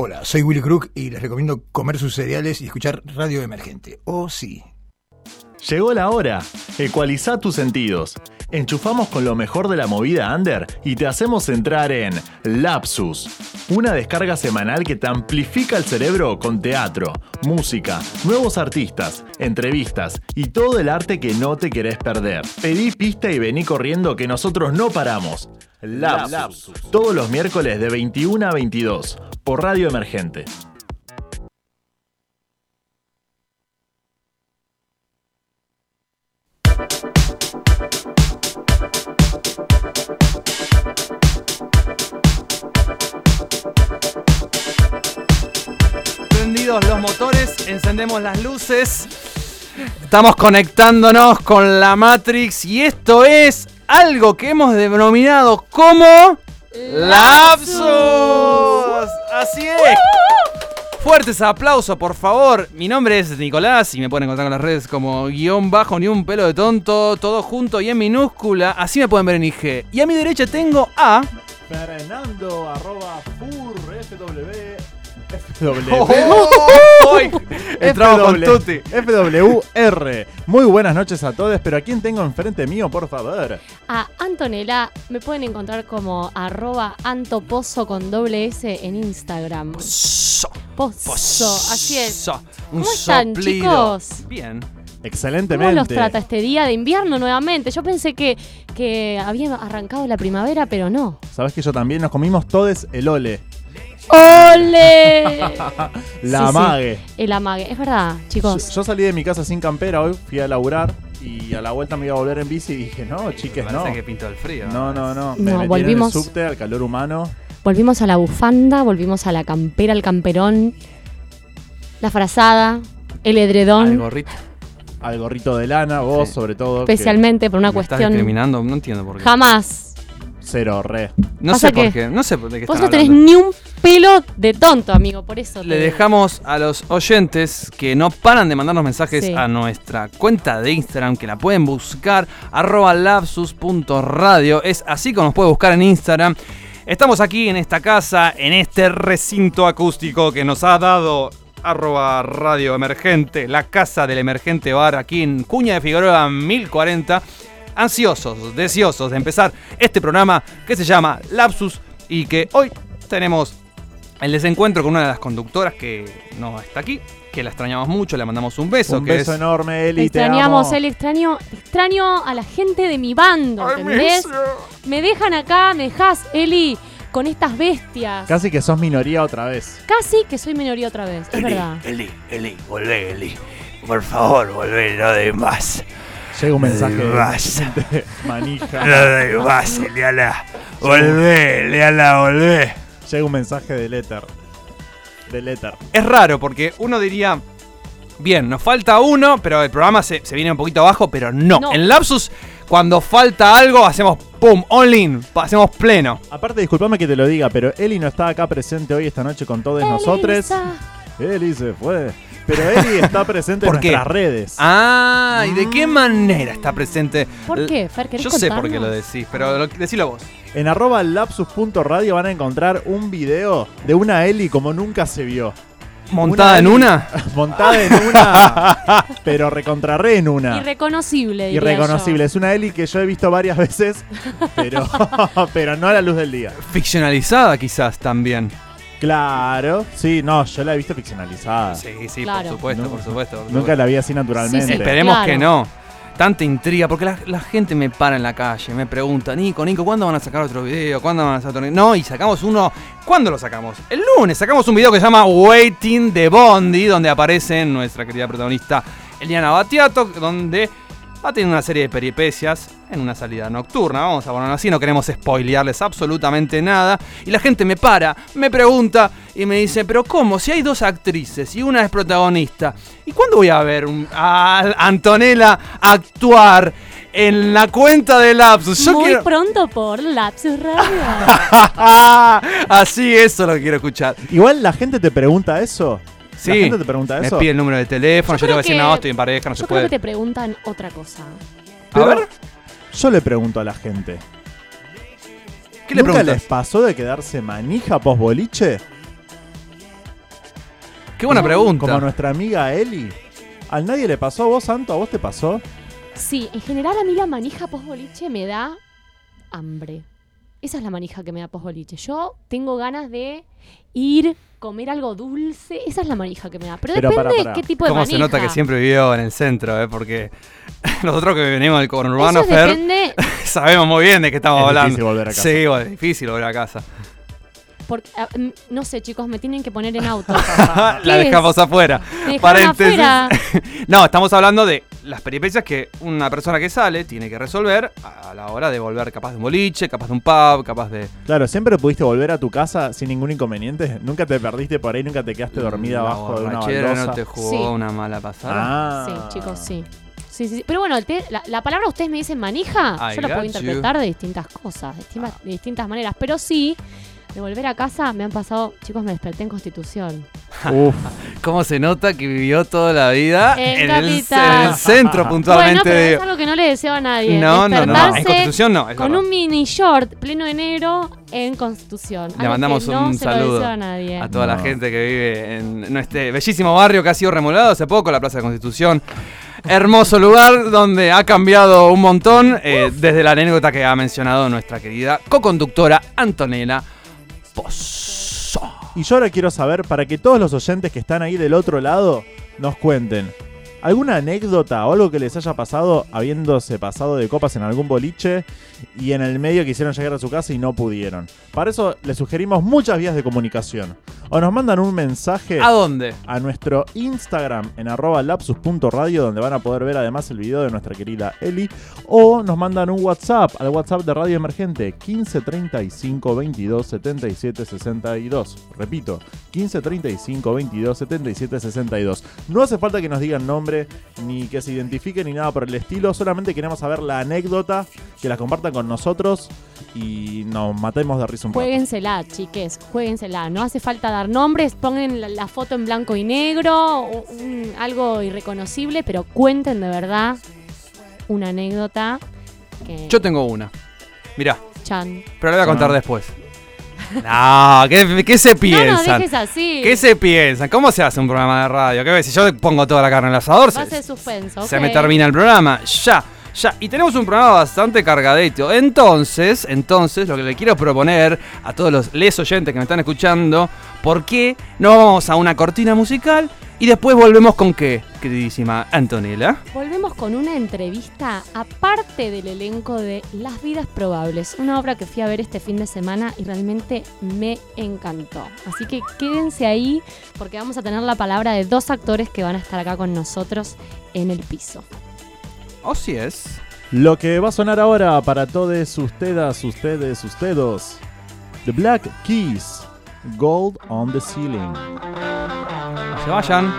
Hola, soy Willy Crook y les recomiendo comer sus cereales y escuchar Radio Emergente. Oh, sí. Llegó la hora. Ecualiza tus sentidos. Enchufamos con lo mejor de la movida under y te hacemos entrar en Lapsus, una descarga semanal que te amplifica el cerebro con teatro, música, nuevos artistas, entrevistas y todo el arte que no te querés perder. Pedí pista y vení corriendo que nosotros no paramos. Lapsus, todos los miércoles de 21 a 22 por Radio Emergente. Prendidos los motores, encendemos las luces. Estamos conectándonos con la Matrix y esto es algo que hemos denominado como Lapsus. Así es. Fuertes aplausos, por favor. Mi nombre es Nicolás y me pueden encontrar en las redes como guion bajo ni un pelo de tonto, todo junto y en minúscula. Así me pueden ver en IG. Y a mi derecha tengo a Fernando arroba fur FW. Hoy entramos con Tuti. FWR. Muy buenas noches a todos, pero ¿a quién tengo enfrente mío, por favor? A Antonella me pueden encontrar como arroba antopozo con doble S en Instagram. So, Pozo, así es. so, un ¿Cómo están, soplido. chicos? Bien. Excelentemente. ¿Cómo los trata este día de invierno nuevamente? Yo pensé que, que había arrancado la primavera, pero no. Sabes que yo también nos comimos todos el ole. ¡Ole! La Sí, sí. mague. El amague. Es verdad, chicos. yo salí de mi casa sin campera hoy, fui a laburar y a la vuelta me iba a volver en bici y dije, no, chiques, no. Parece que pintó el frío. No, no, no. Me No, metí volvimos- en el subte al calor humano. Volvimos a la bufanda, volvimos a la campera, al camperón, la frazada, el Al edredón. gorrito. Al gorrito de lana, vos Sí. sobre todo. Especialmente por una Me estás cuestión. discriminando, no entiendo por qué. Jamás. Cero, re. No Pasa sé por qué, no sé de qué Vos están no tenés hablando. ni un pelo de tonto, amigo, por eso. Le te- dejamos a los oyentes que no paran de mandarnos mensajes Sí. a nuestra cuenta de Instagram, que la pueden buscar, arroba lapsus.radio. Es así como nos puede buscar en Instagram. Estamos aquí en esta casa, en este recinto acústico que nos ha dado arroba radio emergente, la casa del emergente bar aquí en Cuña de Figueroa 1040. Ansiosos, deseosos de empezar este programa que se llama Lapsus y que hoy tenemos el desencuentro con una de las conductoras que no está aquí, que la extrañamos mucho, le mandamos un beso. Un que beso es... enorme, Eli. te Extrañamos, amo. el extraño, extraño a la gente de mi bando, ¿entendés? Me dejan acá, me dejás, Eli, con estas bestias. Casi que sos minoría otra vez. Casi que soy minoría otra vez, es verdad. Eli, Eli, volvé, Eli. Por favor, volvé, no de más. Llega un mensaje de, Vas. de manija. No más, Eliana. Volvé, Eliana, volvé. Llega un mensaje del éter. Del éter. Es raro porque uno diría, bien, nos falta uno, pero el programa se, se viene un poquito abajo, pero no. No. En Lapsus, cuando falta algo, hacemos pum, all in, hacemos pleno. Aparte, disculpame que te lo diga, pero Eli no está acá presente hoy esta noche con todos nosotros. Eli se fue. Pero Eli está presente en nuestras redes. Ah, ¿y de qué manera está presente? ¿Por qué, Fer? ¿Querés Yo sé por qué lo decís, pero lo, decilo vos. En arroba lapsus.radio van a encontrar un video de una Eli como nunca se vio. ¿Montada en Eli una? Montada en una, pero recontrarre en una. Irreconocible, diría Irreconocible. Es una Eli que yo he visto varias veces, pero, pero no a la luz del día. Ficcionalizada quizás también. Claro, sí, no, yo la he visto ficcionalizada. Sí, sí, Claro. por supuesto, No, por supuesto. por Nunca supuesto. la vi así naturalmente. Sí, sí. Esperemos Claro. que no. Tanta intriga, porque la, la gente me para en la calle, me pregunta, Nico, Nico, ¿cuándo van a sacar otro video? ¿Cuándo van a sacar otro No, y sacamos uno. ¿Cuándo lo sacamos? El lunes sacamos un video que se llama Waiting de Bondi, donde aparece nuestra querida protagonista Eliana Batiato, donde va a tener una serie de peripecias en una salida nocturna. Vamos a ponerlo así, no queremos spoilearles absolutamente nada. Y la gente me para, me pregunta y me dice, pero ¿cómo? Si hay dos actrices y una es protagonista. ¿Y cuándo voy a ver a Antonella actuar en la cuenta de Lapsus? Yo Muy quiero... pronto por Lapsus Radio. así, eso lo quiero escuchar. Igual la gente te pregunta eso. Sí, La gente te pregunta me eso. pide el número de teléfono, yo, Yo te voy a creo decir, que- no, estoy en pareja, no se Yo creo puede. que te preguntan otra cosa. A ver, Yo le pregunto a la gente. ¿qué le ¿Nunca preguntas? les pasó de quedarse manija post boliche? Qué buena pregunta. Como nuestra amiga Eli. ¿A nadie le pasó? ¿A vos, Santo? ¿A vos te pasó? Sí, en general a mí la manija post boliche me da hambre. Esa es la manija que me da post boliche. Yo tengo ganas de ir, comer algo dulce. Esa es la manija que me da. Pero, Pero depende pará. qué tipo de ¿Cómo manija. se nota que siempre vivió en el centro, eh? Porque nosotros que venimos del conurbano, Eso Fer, depende. sabemos muy bien de qué estamos Es hablando. difícil volver a casa. Sí, bueno, es difícil volver a casa. Porque, ah, mm, no sé, chicos, me tienen que poner en auto. la ¿Qué dejamos afuera. Paréntesis. afuera. No, estamos hablando de las peripecias que una persona que sale tiene que resolver a la hora de volver capaz de un boliche, capaz de un pub, capaz de... Claro, ¿siempre pudiste volver a tu casa sin ningún inconveniente? ¿Nunca te perdiste por ahí? ¿Nunca te quedaste dormida La abajo de una baldosa? no te jugó Sí. una mala pasada. Ah. Sí, chicos, sí. Sí, sí, sí. Pero bueno, el te- la, la palabra ustedes me dicen manija, I yo la puedo interpretar de distintas cosas, de distintas, de distintas maneras. Pero sí, de volver a casa me han pasado, chicos, me desperté en Constitución. Uf, ¿Cómo se nota que vivió toda la vida En el, Capital. en el centro Bueno, puntualmente? pero de- es algo que no le deseo a nadie. no, no, no, no. En Constitución no. con verdad. un mini short pleno de negro en Constitución. Le mandamos que no un se lo saludo deseo a nadie. a toda la No. gente que vive en este bellísimo barrio que ha sido remolado hace poco, la Plaza de Constitución. Hermoso lugar donde ha cambiado un montón eh, desde la anécdota que ha mencionado nuestra querida co-conductora Antonella Y yo ahora quiero saber, para que todos los oyentes que están ahí del otro lado nos cuenten, ¿alguna anécdota o algo que les haya pasado habiéndose pasado de copas en algún boliche y en el medio quisieron llegar a su casa y no pudieron? Para eso les sugerimos muchas vías de comunicación. O nos mandan un mensaje ¿A dónde? a nuestro Instagram en arroba lapsus.radio donde van a poder ver además el video de nuestra querida Eli. O nos mandan un WhatsApp al WhatsApp de Radio Emergente 1535 22 77 62 repito 1535 22 77 62 no hace falta que nos digan nombre ni que se identifiquen ni nada por el estilo. Solamente queremos saber la anécdota que la compartan con nosotros y nos matemos de risa un rato. Juéguensela, chiques, juéguensela. No hace falta dar nombres, pongan la, la foto en blanco y negro, o un- algo irreconocible, pero cuenten de verdad una anécdota que... Yo tengo una. Mirá, Chan. pero la voy a contar Ah. después. No, ¿qué, qué se No, no piensan? dejes así. ¿Qué se piensan? ¿Cómo se hace un programa de radio? ¿Qué ves? Si yo pongo toda la carne en el asador, se, de suspenso. se me termina el programa. Ya, ya. Y tenemos un programa bastante cargadito. Entonces, entonces, lo que le quiero proponer a todos los les oyentes que me están escuchando, ¿por qué no vamos a una cortina musical y después volvemos con qué, queridísima Antonella? Volvemos con una entrevista aparte del elenco de Las Vidas Probables, una obra que fui a ver este fin de semana y realmente me encantó. Así que quédense ahí porque vamos a tener la palabra de dos actores que van a estar acá con nosotros en el piso. O si es. Lo que va a sonar ahora para todos ustedes, ustedes, ustedes. The Black Keys. Gold on the Ceiling. No se vayan.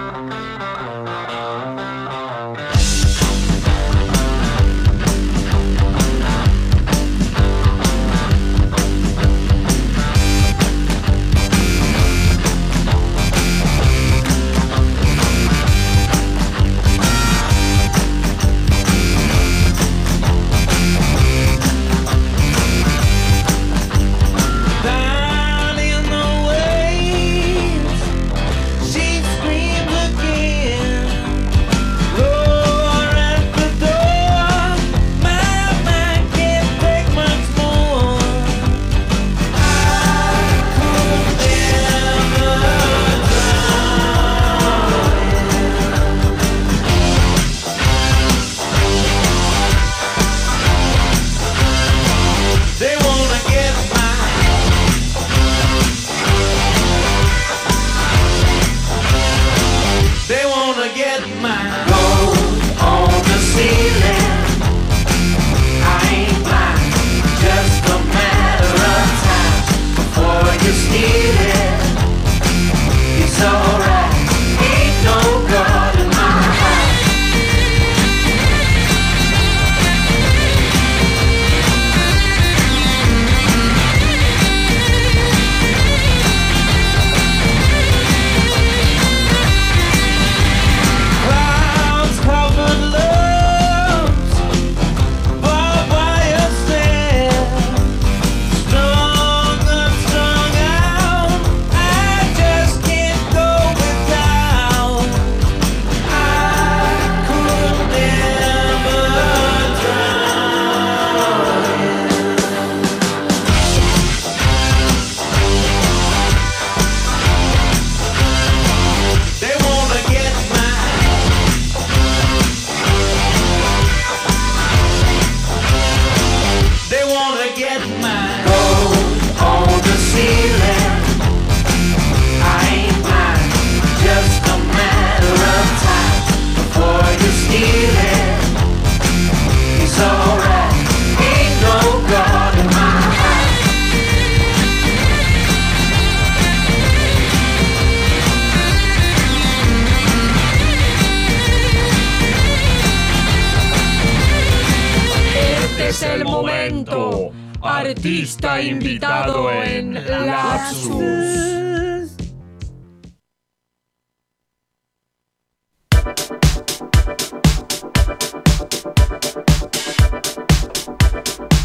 Invitado en Lapsus.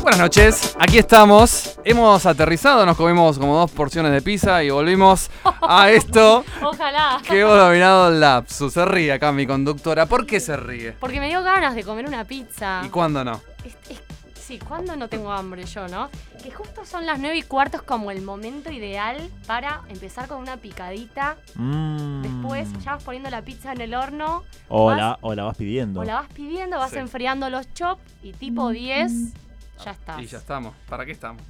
Buenas noches, aquí estamos. Hemos aterrizado, nos comimos como dos porciones de pizza y volvimos a esto Ojalá. que hemos dominado el lapsus. Se ríe acá mi conductora. ¿Por qué se ríe? Porque me dio ganas de comer una pizza. ¿Y cuándo no? Es- es- sí, ¿cuándo no tengo hambre yo, no? Que justo son las 9 y cuarto, es como el momento ideal para empezar con una picadita. Mm. Después ya vas poniendo la pizza en el horno, O vas- la, o la vas pidiendo. o la vas pidiendo, vas Sí. enfriando los chops y tipo 10 ya está. Y ya estamos. ¿Para qué estamos?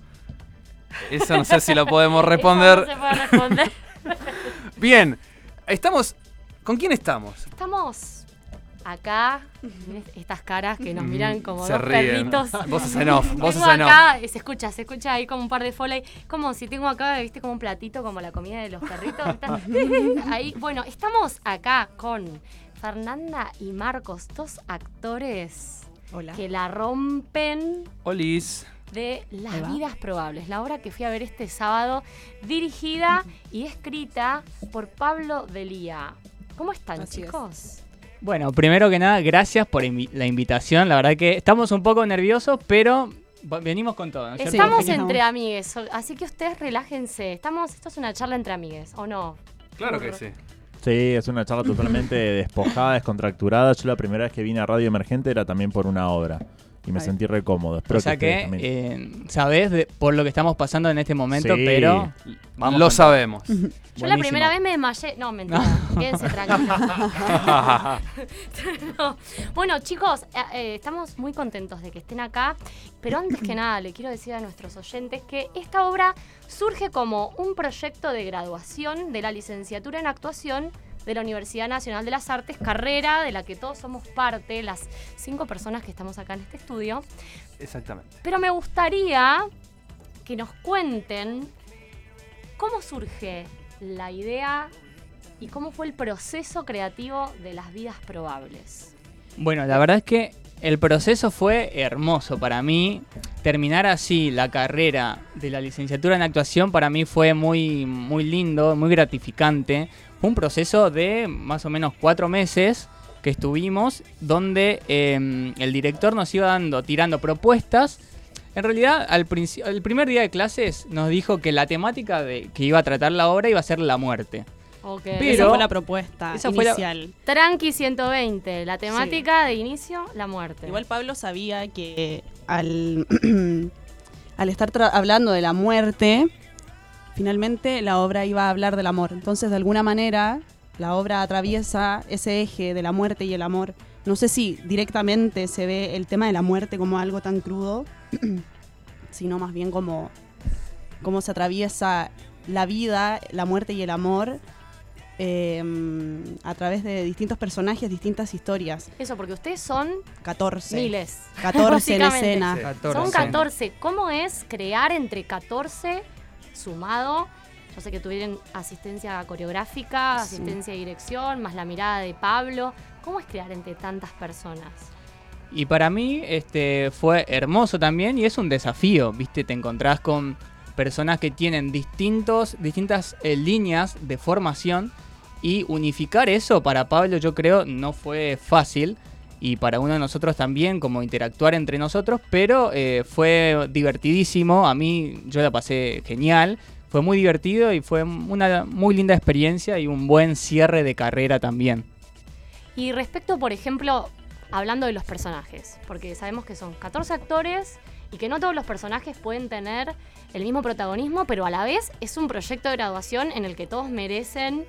Eso no sé si lo podemos responder. No se puede responder. Bien, estamos. ¿Con quién estamos? Estamos acá, estas caras que nos miran como Se dos ríen. perritos. Voces en off, voces Tengo en off. acá, se escucha, se escucha ahí como un par de foley, como si tengo acá, viste, como un platito, como la comida de los perritos. Está- ahí, bueno, estamos acá con Fernanda y Marcos, dos actores Hola. que la rompen Olis. de Las. Vidas Probables, la obra que fui a ver este sábado, dirigida y escrita por Pablo Delía. ¿Cómo están, Así es. Bueno, primero que nada, gracias por invi- la invitación. La verdad que estamos un poco nerviosos, pero venimos con todo. ¿no es cierto? Estamos entre amigues, así que ustedes relájense. Estamos, esto es una charla entre amigues, ¿o no? Claro que sí. Sí, es una charla totalmente despojada, descontracturada. Yo la primera vez que vine a Radio Emergente era también por una obra. Y me Ay. sentí re cómodo. Espero O sea que, también. eh, sabés de- por lo que estamos pasando en este momento, Sí. pero vamos Lo sabemos. Yo la primera vez me desmayé. No, mentira. Quédense tranquilos. No. Bueno, chicos, eh, eh, estamos muy contentos de que estén acá. Pero antes que nada, le quiero decir a nuestros oyentes que esta obra surge como un proyecto de graduación de la licenciatura en actuación de la Universidad Nacional de las Artes, carrera de la que todos somos parte, las cinco personas que estamos acá en este estudio. Exactamente. Pero me gustaría que nos cuenten cómo surge la idea y cómo fue el proceso creativo de las vidas probables. Bueno, la verdad es que el proceso fue hermoso para mí. Terminar así la carrera de la licenciatura en actuación para mí fue muy, muy lindo, muy gratificante. Fue un proceso de más o menos cuatro meses que estuvimos, donde eh, el director nos iba dando, tirando propuestas. En realidad, al el primer día de clases nos dijo que la temática de, que iba a tratar la obra iba a ser la muerte. Ok. Pero- Esa fue la propuesta Esa fue la- inicial. Tranqui 120, la temática de inicio, la muerte. Igual Pablo sabía que al, al estar hablando de la muerte, finalmente la obra iba a hablar del amor. Entonces, de alguna manera, la obra atraviesa ese eje de la muerte y el amor. No sé si directamente se ve el tema de la muerte como algo tan crudo, sino más bien como cómo se atraviesa la vida, la muerte y el amor eh, a través de distintos personajes, distintas historias. Eso, porque ustedes son 14. miles. 14 en escena. 14. Son 14. ¿Cómo es crear entre 14 sumado? Yo sé que tuvieron asistencia coreográfica, Sí. asistencia de dirección, más la mirada de Pablo. ¿Cómo es crear entre tantas personas? Y para mí este, fue hermoso también y es un desafío, ¿viste? Te encontrás con personas que tienen distintos, distintas eh, líneas de formación y unificar eso para Pablo yo creo no fue fácil y para uno de nosotros también como interactuar entre nosotros, pero eh, fue divertidísimo, a mí yo la pasé genial, fue muy divertido y fue una muy linda experiencia y un buen cierre de carrera también. Y respecto, por ejemplo, hablando de los personajes, porque sabemos que son 14 actores y que no todos los personajes pueden tener el mismo protagonismo, pero a la vez es un proyecto de graduación en el que todos merecen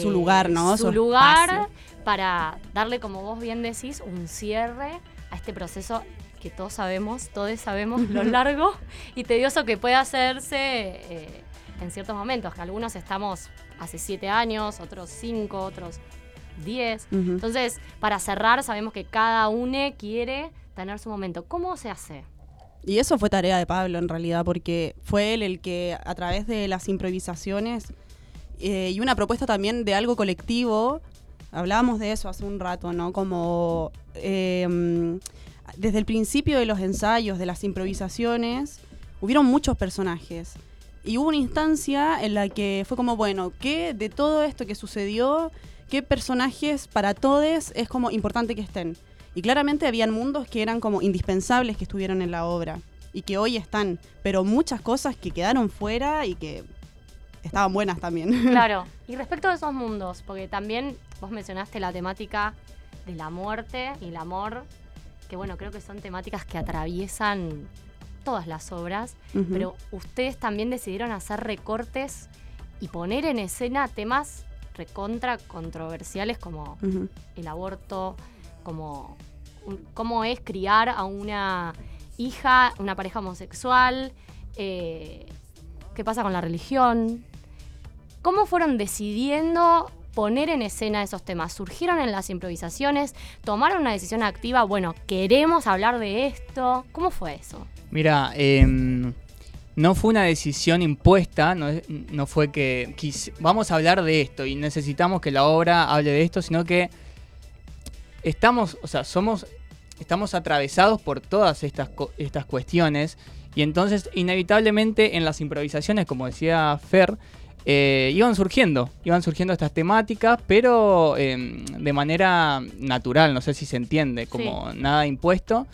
Su lugar, ¿no? Su Su lugar espacio. para darle, como vos bien decís, un cierre a este proceso que todos sabemos, todos sabemos lo largo y tedioso que puede hacerse eh, en ciertos momentos, que algunos estamos hace siete años, otros cinco, otros diez. Entonces, para cerrar, sabemos que cada uno quiere tener su momento. ¿Cómo se hace? Y eso fue tarea de Pablo en realidad, porque fue él el que a través de las improvisaciones eh, y una propuesta también de algo colectivo, hablábamos de eso hace un rato, ¿no? Como eh, desde el principio de los ensayos, de las improvisaciones, hubieron muchos personajes. Y hubo una instancia en la que fue como, bueno, ¿qué de todo esto que sucedió, qué personajes para todos es como importante que estén? Y claramente habían mundos que eran como indispensables que estuvieran en la obra y que hoy están, pero muchas cosas que quedaron fuera y que estaban buenas también. Claro. Y respecto a esos mundos, porque también vos mencionaste la temática de la muerte y el amor, que bueno, creo que son temáticas que atraviesan todas las obras, pero ustedes también decidieron hacer recortes y poner en escena temas recontra controversiales como el aborto, como cómo es criar a una hija, una pareja homosexual, eh, qué pasa con la religión. ¿Cómo fueron decidiendo poner en escena esos temas? ¿Surgieron en las improvisaciones? ¿Tomaron una decisión activa? Bueno, queremos hablar de esto. ¿Cómo fue eso? Mira, em, no fue una decisión impuesta, no, fue que vamos a hablar de esto y necesitamos que la obra hable de esto, sino que estamos, o sea, somos, estamos atravesados por todas estas, estas cuestiones y entonces inevitablemente en las improvisaciones, como decía Fer, eh, iban surgiendo, iban surgiendo estas temáticas, pero em, de manera natural, no sé si se entiende, como nada impuesto.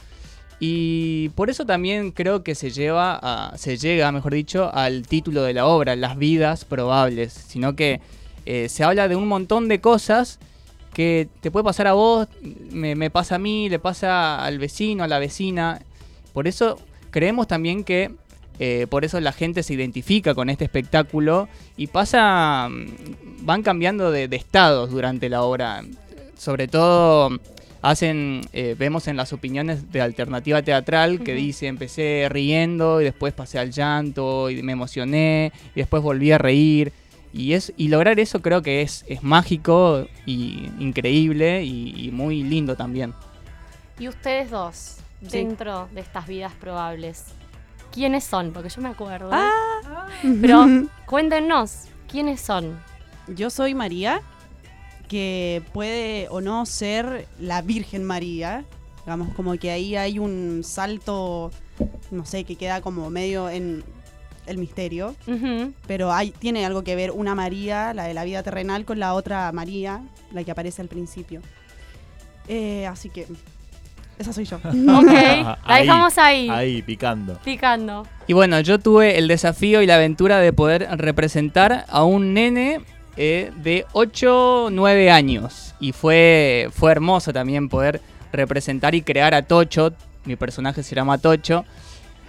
Y por eso también creo que se lleva a- se llega, mejor dicho, al título de la obra, Las vidas probables, sino que eh, se habla de un montón de cosas que te puede pasar a vos, me, me pasa a mí, le pasa al vecino, a la vecina. Por eso creemos también que eh, por eso la gente se identifica con este espectáculo y pasa, mm, van cambiando de, de estados durante la obra. Sobre todo hacen, eh, vemos en las opiniones de alternativa teatral que dice empecé riendo y después pasé al llanto y me emocioné y después volví a reír. Y, es, y lograr eso creo que es, es mágico y increíble y, y muy lindo también. Y ustedes dos, Sí. dentro de estas vidas probables, ¿quiénes son? Porque yo me acuerdo. Ah. Pero cuéntenos, ¿quiénes son? Yo soy María, que puede o no ser la Virgen María. Digamos, como que ahí hay un salto, no sé, que queda como medio en el misterio. Pero hay, tiene algo que ver una María, la de la vida terrenal, con la otra María, la que aparece al principio. Eh, así que, esa soy yo. Ok, la Ahí, dejamos ahí, Ahí, picando. picando. Y bueno, yo tuve el desafío y la aventura de poder representar a un nene eh, de 8, 9 años. Y fue, fue hermoso también poder representar y crear a Tocho. Mi personaje se llama Tocho.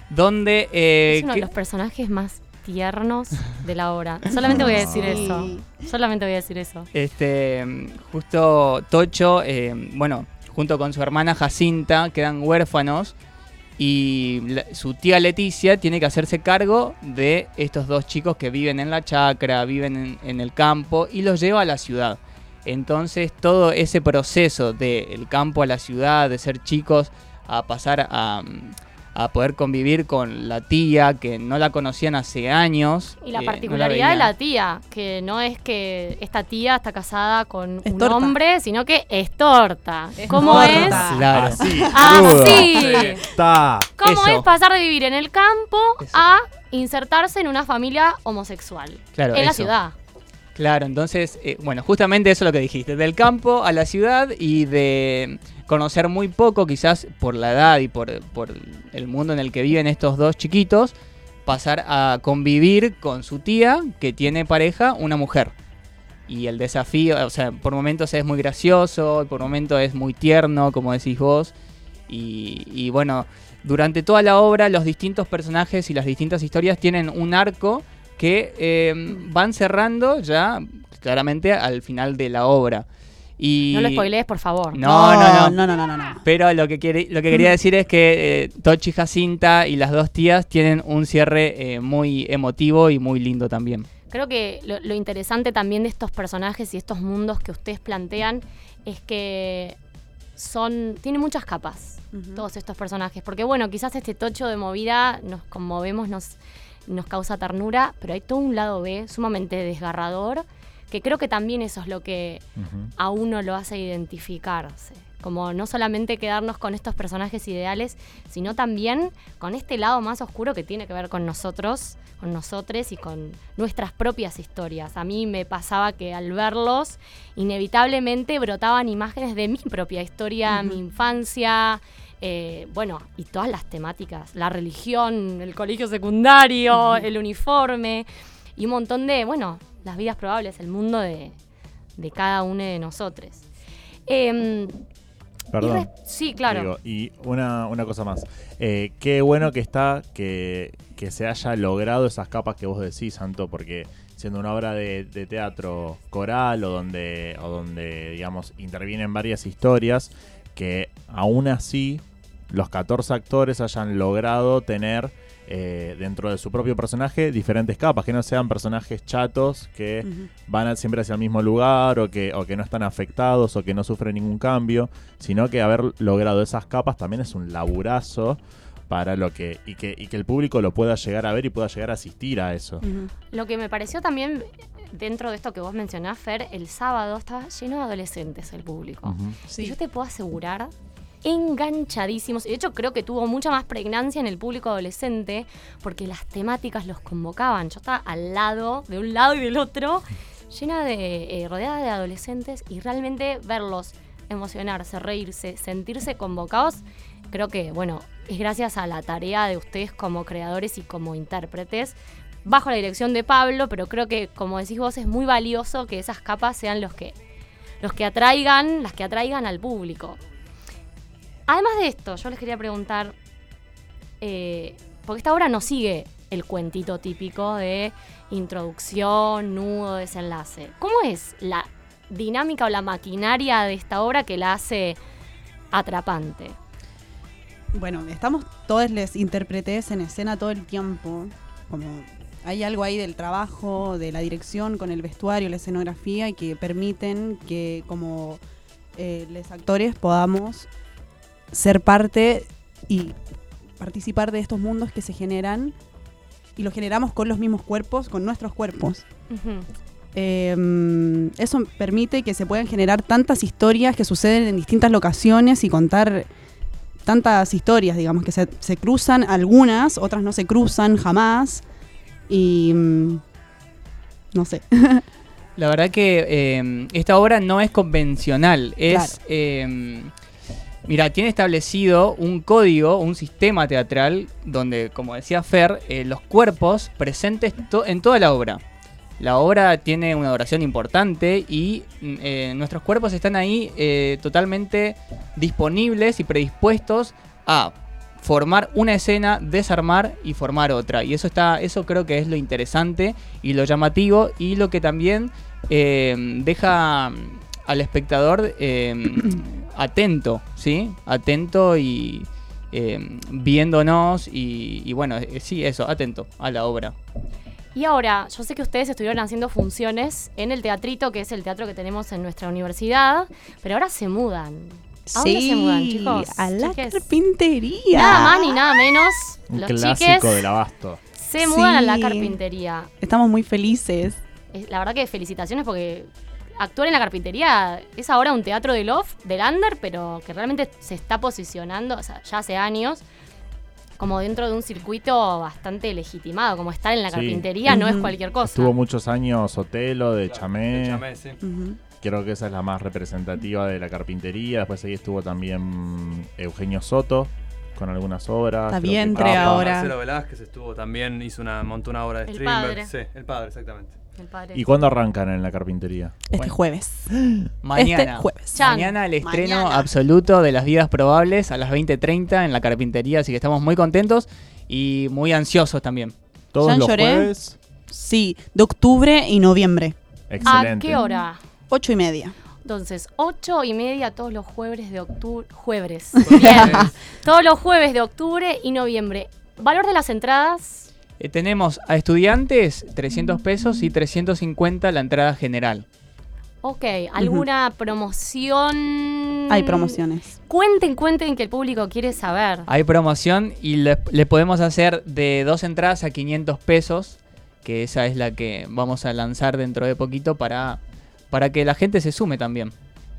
Donde... eh, es uno de los personajes más tiernos de la obra. Solamente voy a decir Sí. eso. Solamente voy a decir eso. Este, justo Tocho, eh, bueno, junto con su hermana Jacinta, quedan huérfanos y su tía Leticia tiene que hacerse cargo de estos dos chicos que viven en la chacra, viven en, en el campo y los lleva a la ciudad. Entonces todo ese proceso del campo a la ciudad, de ser chicos, a pasar a, a poder convivir con la tía que no la conocían hace años. Y la no particularidad de la tía, que no es que esta tía está casada con Es un torta. hombre, sino que es torta. Es ¿Cómo torta. es? Claro. Así. Así. Está. ¿Cómo Eso. es pasar de vivir en el campo Eso. a insertarse en una familia homosexual? Claro, en la ciudad. Claro, entonces, eh, bueno, justamente eso es lo que dijiste, del campo a la ciudad y de conocer muy poco, quizás por la edad y por, por el mundo en el que viven estos dos chiquitos, pasar a convivir con su tía, que tiene pareja, una mujer. Y el desafío, o sea, por momentos es muy gracioso, por momentos es muy tierno, como decís vos. Y, y bueno, durante toda la obra los distintos personajes y las distintas historias tienen un arco que eh, van cerrando ya claramente al final de la obra. Y No lo spoilees, por favor. No, no, no. no, no, no, no, no. Pero lo que, quiere- lo que quería decir es que eh, Tochi Jacinta y las dos tías tienen un cierre eh, muy emotivo y muy lindo también. Creo que lo, lo interesante también de estos personajes y estos mundos que ustedes plantean es que son tienen muchas capas todos estos personajes. Porque bueno, quizás este tocho de movida nos conmovemos, nos, nos causa ternura, pero hay todo un lado B sumamente desgarrador, que creo que también eso es lo que a uno lo hace identificarse. Como no solamente quedarnos con estos personajes ideales, sino también con este lado más oscuro que tiene que ver con nosotros, con nosotros y con nuestras propias historias. A mí me pasaba que al verlos, inevitablemente brotaban imágenes de mi propia historia, mi infancia, eh, bueno, y todas las temáticas, la religión, el colegio secundario, el uniforme y un montón de, bueno, las vidas probables, el mundo de, de cada uno de nosotros. Y Perdón. sí, claro. Digo, y una, una cosa más. Eh, qué bueno que está que, que se haya logrado esas capas que vos decís, Santo, porque siendo una obra de, de teatro coral o donde, o donde, digamos, intervienen varias historias, que aún así los 14 actores hayan logrado tener eh, dentro de su propio personaje diferentes capas, que no sean personajes chatos que van a- siempre hacia el mismo lugar o que, o que no están afectados o que no sufren ningún cambio, sino que haber logrado esas capas también es un laburazo para lo que y que y que el público lo pueda llegar a ver y pueda llegar a asistir a eso. Lo que me pareció también dentro de esto que vos mencionás, Fer, el sábado estaba lleno de adolescentes el público. Ujú. Y yo te puedo asegurar, enganchadísimos. Y de hecho creo que tuvo mucha más pregnancia en el público adolescente porque las temáticas los convocaban. Yo estaba al lado, de un lado y del otro, llena de, eh, rodeada de adolescentes y realmente verlos emocionarse, reírse, sentirse convocados, creo que, bueno, es gracias a la tarea de ustedes como creadores y como intérpretes, bajo la dirección de Pablo, pero creo que, como decís vos, es muy valioso que esas capas sean los que, los que atraigan, las que atraigan al público. Además de esto, yo les quería preguntar, eh, porque esta obra no sigue el cuentito típico de introducción, nudo, desenlace. ¿Cómo es la dinámica o la maquinaria de esta obra que la hace atrapante? Bueno, estamos todos les intérpretes en escena todo el tiempo. Como hay algo ahí del trabajo, de la dirección con el vestuario, la escenografía y que permiten que como eh, los actores podamos ser parte y participar de estos mundos que se generan y los generamos con los mismos cuerpos, con nuestros cuerpos. Eh, eso permite que se puedan generar tantas historias que suceden en distintas locaciones y contar tantas historias, digamos, que se, se cruzan algunas, otras no se cruzan jamás. Y. mm, no sé. La verdad que eh, esta obra no es convencional. Es. eh, mira, tiene establecido un código, un sistema teatral, donde, como decía Fer, eh, los cuerpos presentes en toda la obra. La obra tiene una duración importante y mm, eh, nuestros cuerpos están ahí eh, totalmente disponibles y predispuestos a formar una escena, desarmar y formar otra. Y eso está, eso creo que es lo interesante y lo llamativo y lo que también deja mm, al espectador atento, ¿sí? Atento y eh, viéndonos y, y bueno, eh, sí, eso, atento a la obra. Y ahora, yo sé que ustedes estuvieron haciendo funciones en el teatrito, que es el teatro que tenemos en nuestra universidad, pero ahora se mudan. ¿A dónde se mudan, chicos? A la Chiques. carpintería. Nada más ni nada menos. Un Los clásico chiques del abasto. se mudan a la carpintería. Estamos muy felices. Es- La verdad que felicitaciones porque actuar en la carpintería es ahora un teatro de love, del under, pero que realmente se está posicionando, o sea, ya hace años, como dentro de un circuito bastante legitimado, como estar en la Sí. carpintería no es cualquier cosa. Estuvo muchos años Otelo de Chamé. Chamé, sí. Creo que esa es la más representativa de la carpintería. Después ahí estuvo también Eugenio Soto con algunas obras. Está Creo bien, que entre ahora. Marcelo Velázquez estuvo también, hizo una, montó una obra de El padre. Sí, el padre, exactamente. El padre. ¿Y cuándo arrancan en la carpintería? Este Bueno. jueves. Mañana. Este jueves. Chan. Mañana el estreno Mañana. absoluto de Las Vidas Probables a las 20.30 en la carpintería, así que estamos muy contentos y muy ansiosos también. Todos ¿Ya los lloré? jueves. Sí, de octubre y noviembre. ¿A Excelente. qué hora? Ocho y media. Entonces, ocho y media todos los jueves de octubre. Jueves. Bien. todos los jueves de octubre y noviembre. Valor de las entradas. Eh, tenemos a estudiantes 300 pesos y 350 la entrada general. Ok, ¿alguna promoción? Hay promociones. Cuenten, cuenten que el público quiere saber. Hay promoción y le, le podemos hacer de dos entradas a 500 pesos, que esa es la que vamos a lanzar dentro de poquito para, para que la gente se sume también.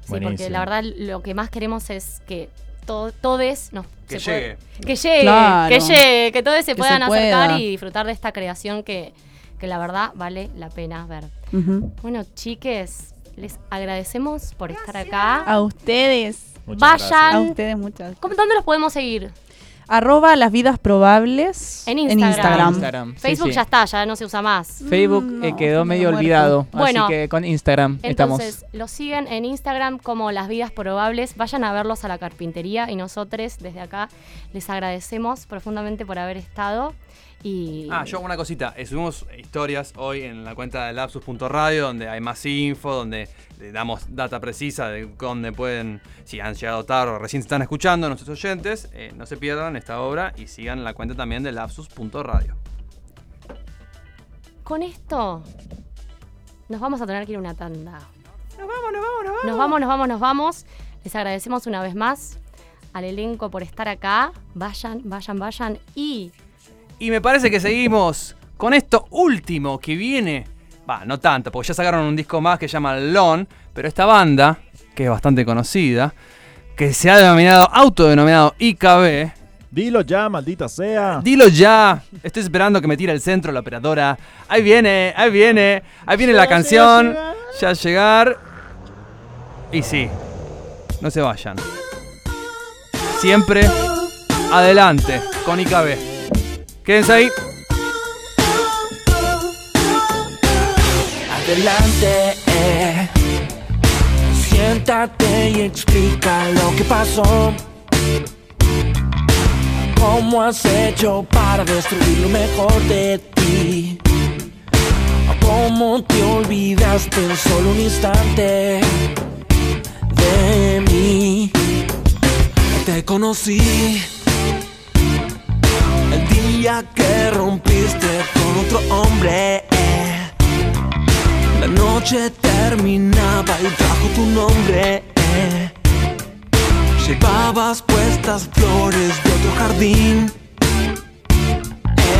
Sí, porque la verdad lo que más queremos es que to- todes nos Que se puede- llegue. que llegue, Claro. que llegue, que todos se Que puedan se acercar pueda. y disfrutar de esta creación que, que la verdad vale la pena ver. Bueno, chiques, les agradecemos por estar acá. A ustedes. Muchas Vayan. A ustedes muchas. ¿Cómo- ¿Dónde los podemos seguir? Arroba las vidas probables En Instagram. Facebook sí. ya está, ya no se usa más. Facebook Mm, eh, no, quedó medio muerto. olvidado. Bueno, así que con Instagram Entonces, estamos. los siguen en Instagram como Las Vidas Probables. Vayan a verlos a la carpintería y nosotros desde acá les agradecemos profundamente por haber estado. Y Ah, yo una cosita. eh, subimos historias hoy en la cuenta de lapsus.radio donde hay más info, donde le damos data precisa de dónde pueden, si han llegado tarde o recién se están escuchando nuestros oyentes, eh, no se pierdan esta obra y sigan la cuenta también de lapsus.radio. con esto nos vamos a tener que ir a una tanda. Nos vamos, nos vamos, nos vamos. Nos vamos, nos vamos, nos vamos. Les agradecemos una vez más al elenco por estar acá. Vayan, vayan, vayan. Y Y me parece que seguimos con esto último que viene. Va, no tanto, porque ya sacaron un disco más que se llama Lon, pero esta banda, que es bastante conocida, que se ha denominado, autodenominado IKB, Dilo ya, maldita sea. Dilo ya. Estoy esperando que me tire el centro la operadora. Ahí viene, ahí viene. Ahí viene la canción. Ya llegar. Y sí. No se vayan. Siempre adelante con IKB. Quédense ahí. Adelante, eh. siéntate y explica lo que pasó. ¿Cómo has hecho para destruir lo mejor de ti? ¿Cómo te olvidaste en solo un instante de mí? Te conocí día que rompiste con otro hombre. La noche terminaba y trajo tu nombre. Llevabas puestas flores de otro jardín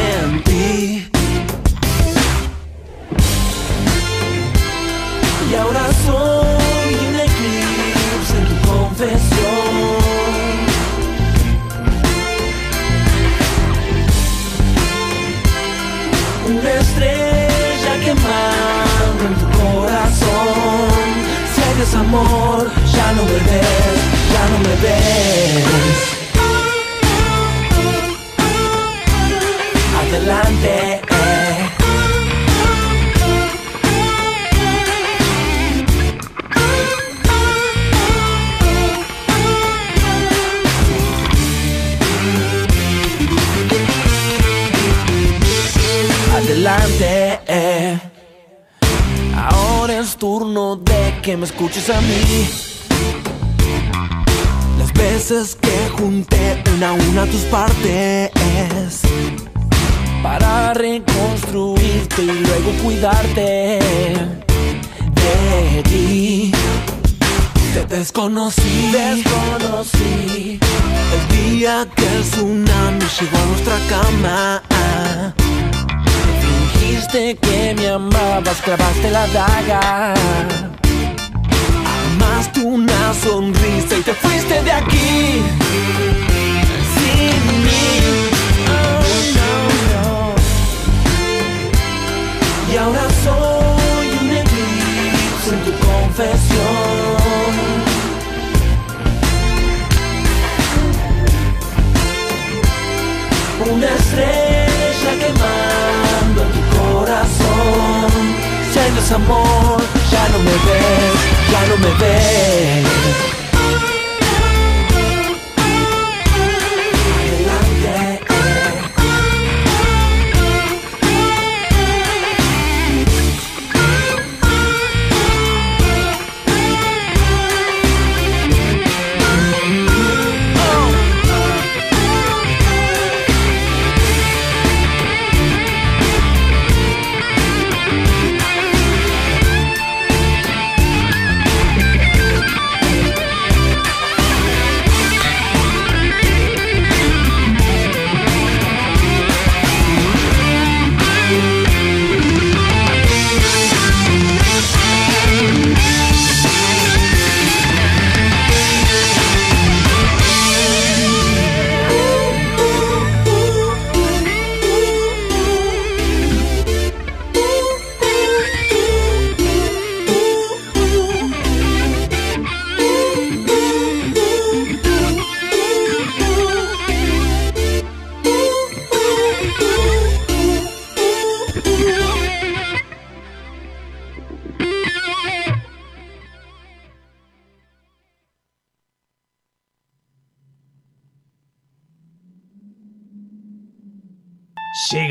en ti. Y ahora soy Desamor, ya no me ves, ya no me ves. Adelante, turno de que me escuches a mí. Las veces que junté una a una tus partes para reconstruirte y luego cuidarte de ti. Te desconocí, desconocí el día que el tsunami llegó a nuestra cama. Fingiste que me amabas, clavaste la daga. Amaste una sonrisa y te fuiste de aquí. Sin mí. Oh. Y ahora soy un eclipse en tu confesión. Una estrella Si hay desamor, ya no me ves, ya no me ves.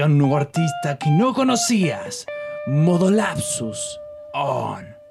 Un nuevo artista que no conocías. Modo Lapsus On.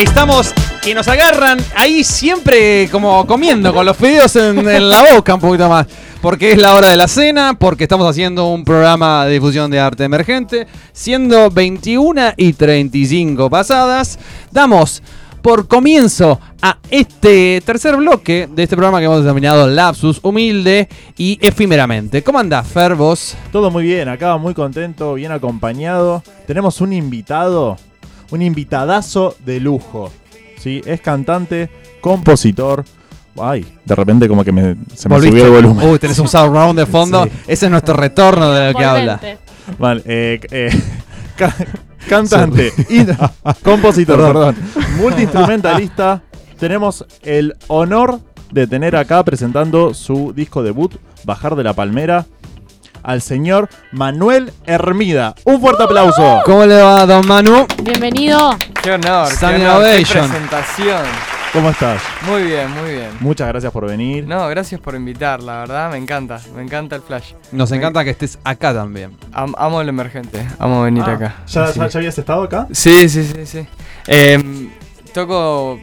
Estamos que nos agarran ahí siempre como comiendo con los fideos en, en la boca un poquito más. Porque es la hora de la cena, porque estamos haciendo un programa de difusión de arte emergente. Siendo 21 y 35 pasadas, damos por comienzo a este tercer bloque de este programa que hemos denominado Lapsus Humilde y Efímeramente. ¿Cómo andás, Fer, vos? Todo muy bien, acá muy contento, bien acompañado. Tenemos un invitado, un invitadazo de lujo. ¿sí? Es cantante, compositor. Ay, de repente como que me, se me ¿Volviste? subió el volumen. Uy, tenés un surround de fondo. Sí. Ese es nuestro retorno de lo que habla. Vale, eh, eh, ca- cantante, y- compositor, perdón, multiinstrumentalista. Tenemos el honor de tener acá presentando su disco debut, Bajar de la Palmera, al señor Manuel Hermida. Un fuerte aplauso. ¿Cómo le va, don Manu? Bienvenido. Qué honor, qué honor, qué presentación. ¿Cómo estás? Muy bien, muy bien. Muchas gracias por venir. No, gracias por invitar, la verdad, me encanta, me encanta el flash. Nos encanta que estés acá también. Am- amo el emergente, amo venir Ah, acá. ¿ya, Así ya- que- ya habías estado acá? Sí, sí, sí, sí. Em, toco...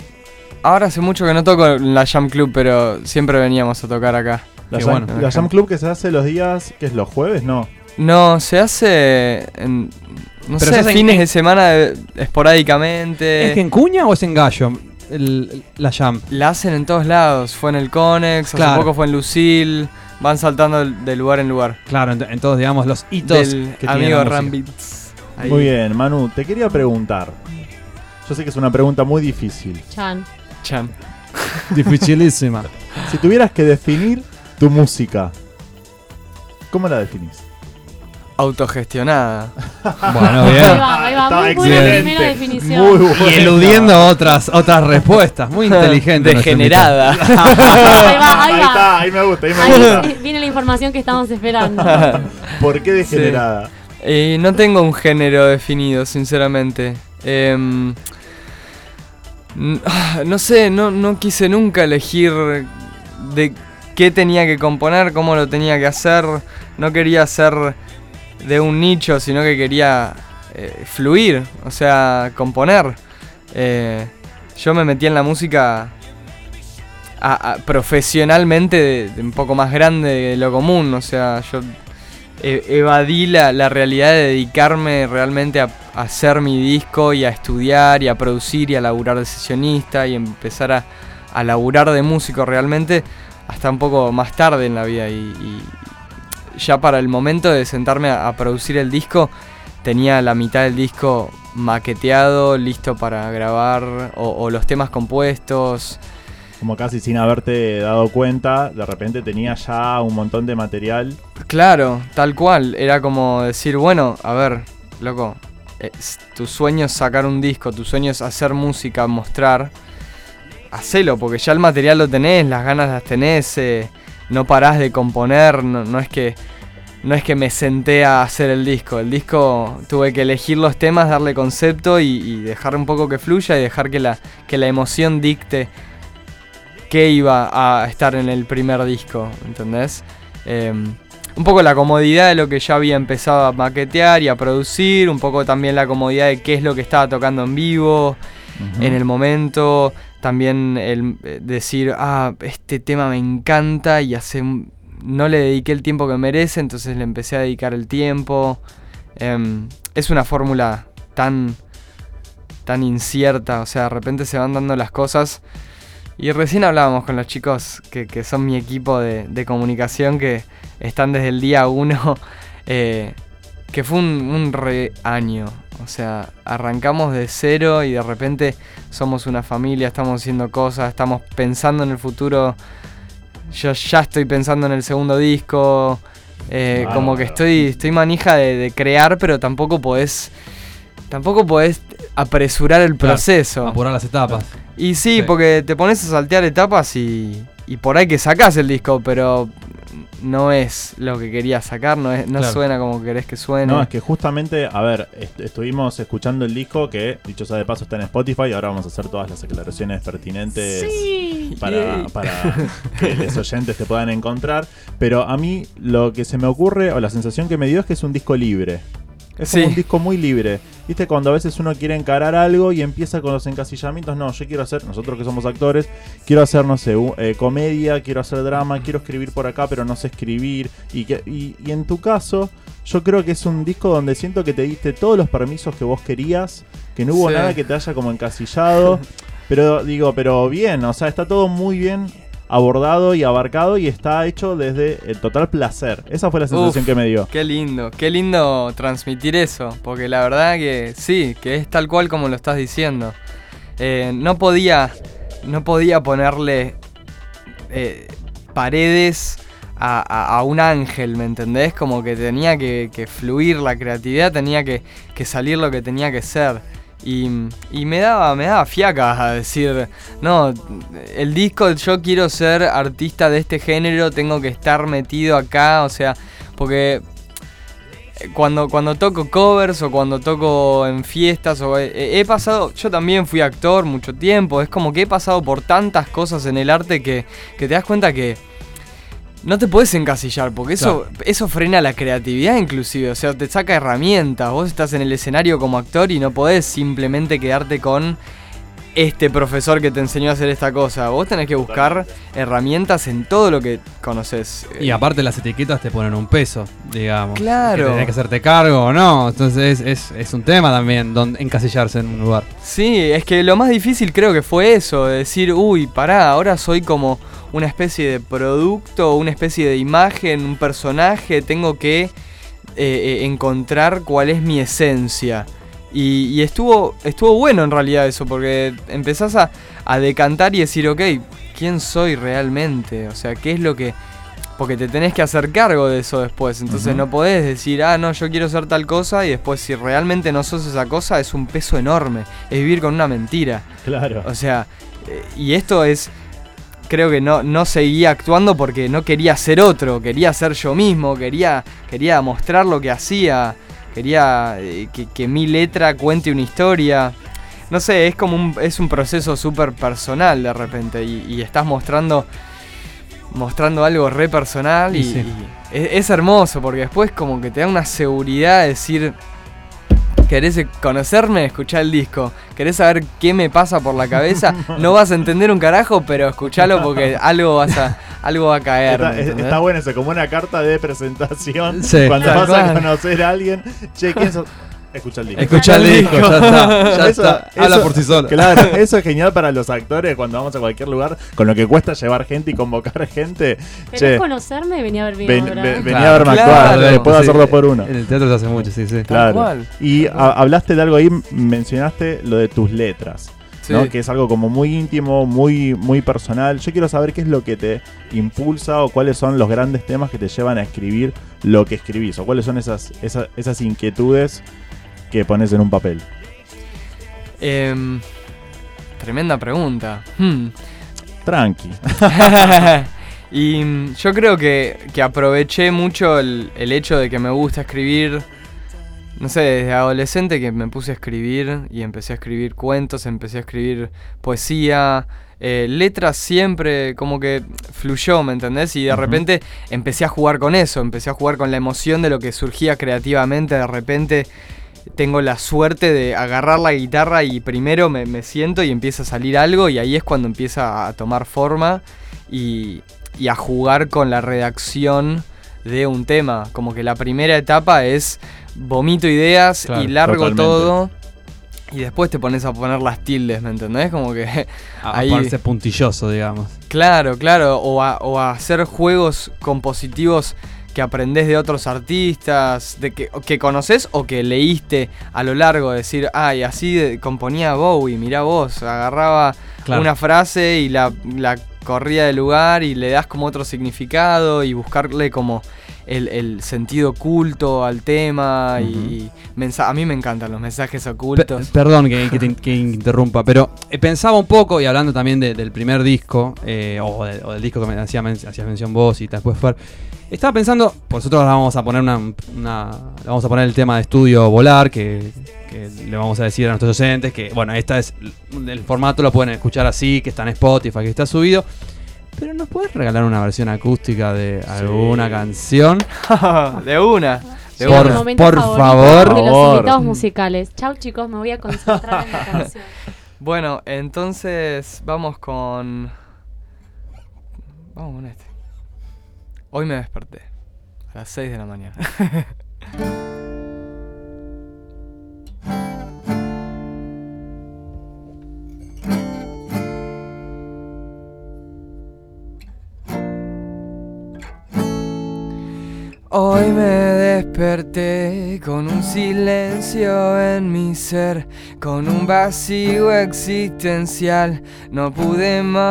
Ahora hace mucho que no toco en la Jam Club, pero siempre veníamos a tocar acá. La, Qué jam, bueno. la Jam Club que se hace los días, que es los jueves, no. No, se hace en... No Pero se sé, hace en- fines de semana esporádicamente. ¿Es que en Cuña o es en Gallo? El- la Jam. La hacen en todos lados. Fue en el Conex, hace Claro. poco fue en Lucille. Van saltando de- lugar en lugar. Claro, en, en todos, digamos, los hitos Del que amigo. Rambits. Ahí. Muy bien, Manu, te quería preguntar. Yo sé que es una pregunta muy difícil. Chan. Chan. Dificilísima. Si tuvieras que definir tu música, ¿cómo la definís? Autogestionada. Bueno, Ahí bien. va, ahí va. Muy buena excelente. primera definición. Muy. Y eludiendo otras, otras respuestas. Muy inteligente. Degenerada. Ahí va, ahí Ahí va. está, ahí me gusta, ahí me Ahí gusta. viene la información que estamos esperando. ¿Por qué degenerada? Eh, no tengo un género definido, sinceramente. Em, no sé, no, no quise nunca elegir de qué tenía que componer, cómo lo tenía que hacer. No quería ser de un nicho, sino que quería eh, fluir, o sea, componer. Eh, yo me metí en la música a- profesionalmente de- un poco más grande de lo común, o sea, yo e- evadí la, la realidad de dedicarme realmente a, a hacer mi disco y a estudiar y a producir y a laburar de sesionista y empezar a, a laburar de músico realmente hasta un poco más tarde en la vida y, y ya para el momento de sentarme a, a producir el disco tenía la mitad del disco maqueteado, listo para grabar o, o los temas compuestos. Como casi sin haberte dado cuenta, de repente tenías ya un montón de material. Claro, tal cual. Era como decir, bueno, a ver, loco, es- tu sueño es sacar un disco, tu sueño es hacer música, mostrar. Hacelo, porque ya el material lo tenés, las ganas las tenés, eh, no parás de componer, no, no es que. No es que me senté a hacer el disco. El disco tuve que elegir los temas, darle concepto y, dejar un poco que fluya y dejar que la, que la emoción dicte qué iba a estar en el primer disco, ¿entendés? Em, un poco la comodidad de lo que ya había empezado a maquetear y a producir, un poco también la comodidad de qué es lo que estaba tocando en vivo, en el momento, también el eh, decir, ah, este tema me encanta y hace no le dediqué el tiempo que merece, entonces le empecé a dedicar el tiempo. Em, es una fórmula tan tan incierta, o sea, de repente se van dando las cosas Y recién hablábamos con los chicos que, que son mi equipo de, de comunicación que están desde el día uno, eh, que fue un, un re año. O sea, arrancamos de cero y de repente somos una familia, estamos haciendo cosas, estamos pensando en el futuro. Yo ya estoy pensando en el segundo disco. eh, como que estoy, estoy manija de, de crear, pero tampoco podés. Tampoco podés apresurar el Claro, proceso. Apurar las etapas. Y sí, Sí. porque te pones a saltear etapas y, y por ahí que sacás el disco, pero no es lo que querías sacar, no, es, no Claro. suena como querés que suene. No, es que justamente, a ver, est- estuvimos escuchando el disco que, dicho sea de paso, está en Spotify. Ahora vamos a hacer todas las aclaraciones pertinentes para, para que los oyentes te puedan encontrar. Pero a mí lo que se me ocurre, o la sensación que me dio es que es un disco libre. Es como un disco muy libre. ¿Viste? Cuando a veces uno quiere encarar algo y empieza con los encasillamientos. No, yo quiero hacer, nosotros que somos actores, quiero hacer, no sé, u- eh, comedia, quiero hacer drama, quiero escribir por acá, pero no sé escribir. Y, que, y, y en tu caso, yo creo que es un disco donde siento que te diste todos los permisos que vos querías, que no hubo Sí. nada que te haya como encasillado. pero digo, pero bien, o sea, está todo muy bien abordado y abarcado y está hecho desde el total placer. Esa fue la sensación Uf, que me dio. Qué lindo, qué lindo transmitir eso, porque la verdad que sí, que es tal cual como lo estás diciendo. Eh, no podía, no podía ponerle eh, paredes a, a- a un ángel, ¿me entendés? Como que tenía que, que fluir la creatividad, tenía que, que salir lo que tenía que ser. Y, y me daba, me daba fiaca a decir, no, el disco yo quiero ser artista de este género, tengo que estar metido acá, o sea, porque eh, cuando, cuando toco covers o cuando toco en fiestas o he, he pasado, yo también fui actor mucho tiempo, es como que he pasado por tantas cosas en el arte que, que te das cuenta que no te puedes encasillar, porque eso, eso frena la creatividad inclusive, o sea, te saca herramientas, vos estás en el escenario como actor y no podés simplemente quedarte con este profesor que te enseñó a hacer esta cosa, vos tenés que buscar herramientas en todo lo que conoces. Y aparte las etiquetas te ponen un peso, digamos. Claro. Que tenés que hacerte cargo o no. Entonces es, es, es un tema también donde encasillarse en un lugar. Sí, es que lo más difícil creo que fue eso, de decir, uy, pará, ahora soy como una especie de producto, una especie de imagen, un personaje, tengo que eh, eh, encontrar cuál es mi esencia. Y, y estuvo, estuvo bueno en realidad eso, porque empezás a, a decantar y decir, ok, ¿quién soy realmente? O sea, ¿qué es lo que...? Porque te tenés que hacer cargo de eso después. Entonces no podés decir, ah, no, yo quiero ser tal cosa y después si realmente no sos esa cosa es un peso enorme. Es vivir con una mentira. Claro. O sea, eh, y esto es... Creo que no, no seguía actuando porque no quería ser otro, quería ser yo mismo, quería, quería mostrar lo que hacía, quería eh, que, que mi letra cuente una historia. No sé, es como un, es un proceso súper personal de repente y, y estás mostrando mostrando algo re personal y, Y sí. y es, es hermoso porque después como que te da una seguridad de decir ¿Querés conocerme? Escuchá el disco. ¿Querés saber qué me pasa por la cabeza? No vas a entender un carajo, pero escuchalo porque algo vas a, algo va a caer. Está, está bueno eso, como una carta de presentación. Sí. Cuando vas a conocer a alguien, che, ¿quién sos? Escucha el disco. Escucha el disco, ya está. Ya Eso- está. Habla eso- por sí solo. Claro, eso es genial para los actores cuando vamos a cualquier lugar, con lo que cuesta llevar gente y convocar gente. ¿Querés Che, conocerme? Venía a ver mi ven- Claro, a verme claro. actuar, eh, puedo Sí, hacer dos por uno. En el teatro se hace mucho, sí, sí. Claro. cual. Y a- hablaste de algo ahí, mencionaste lo de tus letras. Sí. ¿no? Que es algo como muy íntimo, muy, muy personal. Yo quiero saber qué es lo que te impulsa o cuáles son los grandes temas que te llevan a escribir lo que escribís o cuáles son esas, esas, esas inquietudes que pones en un papel. Em, tremenda pregunta. Hmm. Tranqui. y yo creo que, que aproveché mucho el, el hecho de que me gusta escribir. No sé, desde adolescente que me puse a escribir y empecé a escribir cuentos, empecé a escribir poesía, eh, letras siempre como que fluyó, ¿me entendés? Y de repente empecé a jugar con eso, empecé a jugar con la emoción de lo que surgía creativamente, de repente tengo la suerte de agarrar la guitarra y primero me, me siento y empieza a salir algo y ahí es cuando empieza a tomar forma y, y a jugar con la redacción de un tema. Como que la primera etapa es vomito ideas Claro, y largo totalmente. todo y después te pones a poner las tildes, ¿me entendés? Como que A, ahí... ponerse puntilloso, digamos. Claro, claro, o a, o a hacer juegos compositivos que aprendés de otros artistas, de que, que conoces o que leíste a lo largo, decir, ay, así de- componía Bowie, mirá vos, agarraba Claro. una frase y la, la corría del lugar y le das como otro significado y buscarle como el, el sentido oculto al tema y mensa- a mí me encantan los mensajes ocultos. perdón que, que te- que interrumpa, pero eh, pensaba un poco, y hablando también de- del primer disco, eh, o, de- o del disco que me hacía men- hacías mención vos y después Fer, estaba pensando, pues nosotros ahora vamos a poner una, una- vamos a poner el tema de estudio volar, que, que le vamos a decir a nuestros oyentes que, bueno, esta es el formato, lo pueden escuchar así, que está en Spotify, que está subido. Pero nos puedes regalar una versión acústica de alguna canción. de una. De Por- momento por favor. De los Favor. invitados musicales. Chau, chicos, me voy a concentrar en la canción. Bueno, entonces vamos con. Vamos con este. Hoy me desperté. A las 6 de la mañana. Hoy me desperté con un silencio en mi ser, con un vacío existencial, no pude más.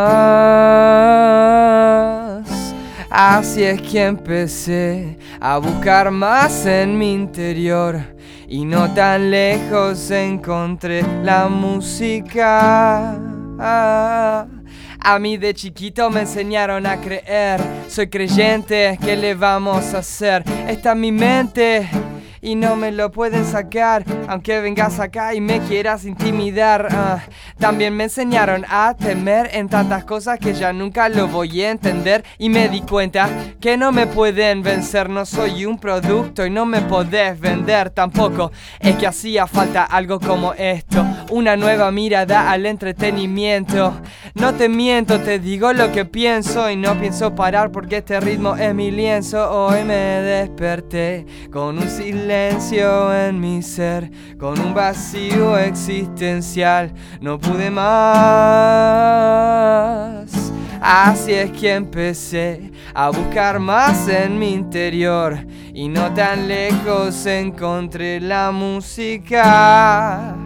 Así es que empecé a buscar más en mi interior y no tan lejos encontré la música. A mí de chiquito me enseñaron a creer. Soy creyente, ¿qué le vamos a hacer? Está en mi mente y no me lo pueden sacar. Aunque vengas acá y me quieras intimidar. ah. También me enseñaron a temer en tantas cosas que ya nunca lo voy a entender. Y me di cuenta que no me pueden vencer. No soy un producto y no me podés vender tampoco. Es que hacía falta algo como esto. Una nueva mirada al entretenimiento. No te miento, te digo lo que pienso y no pienso parar porque este ritmo es mi lienzo. Hoy me desperté con un silencio en mi ser, con un vacío existencial. No pude más. Así es que empecé a buscar más en mi interior y no tan lejos encontré la música.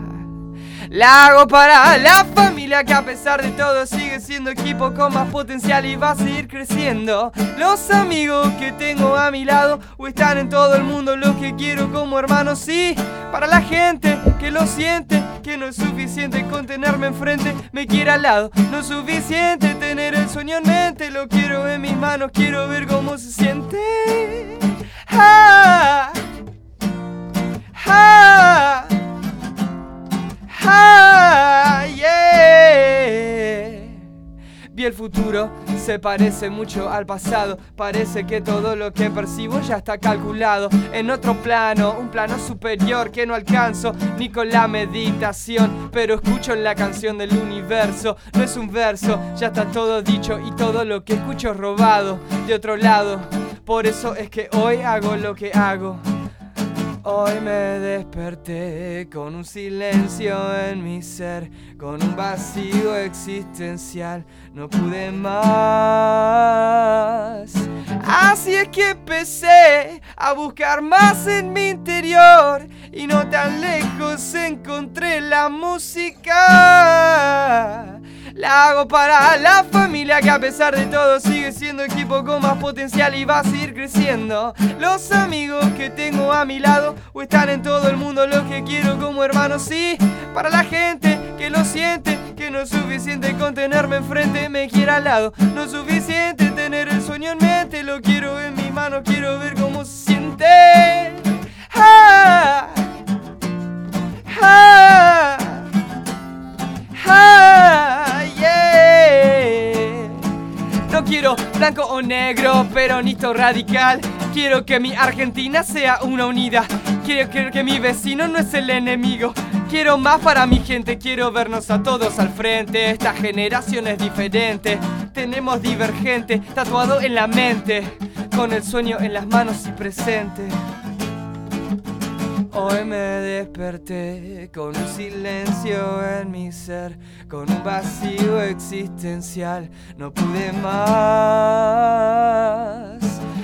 La hago para la familia que a pesar de todo sigue siendo equipo con más potencial y va a seguir creciendo. Los amigos que tengo a mi lado o están en todo el mundo los que quiero como hermanos. Sí, para la gente que lo siente, que no es suficiente con tenerme enfrente, me quiere al lado. No es suficiente tener el sueño en mente, lo quiero en mis manos, quiero ver cómo se siente. Ah, ah. Ah. Vi el futuro, se parece mucho al pasado. Parece que todo lo que percibo ya está calculado en otro plano, un plano superior que no alcanzo ni con la meditación. Pero escucho la canción del universo, no es un verso, ya está todo dicho y todo lo que escucho es robado de otro lado. Por eso es que hoy hago lo que hago. Hoy me desperté con un silencio en mi ser, con un vacío existencial, no pude más. Así es que empecé a buscar más en mi interior y no tan lejos encontré la música. La hago para la familia que a pesar de todo sigue siendo equipo con más potencial y va a seguir creciendo. Los amigos que tengo a mi lado o están en todo el mundo los que quiero como hermanos. Sí, para la gente que lo siente, que no es suficiente con tenerme enfrente, me quiere al lado. No es suficiente tener el sueño en mente, lo quiero en mis manos, quiero ver cómo se siente. Ah, ah. Ah, No quiero blanco o negro, peronista o radical. Quiero que mi Argentina sea una unida. Quiero que, que mi vecino no es el enemigo. Quiero más para mi gente, quiero vernos a todos al frente. Esta generación es diferente. Tenemos divergente, tatuado en la mente. Con el sueño en las manos y presente. Hoy me desperté con un silencio en mi ser, con un vacío existencial. No pude más.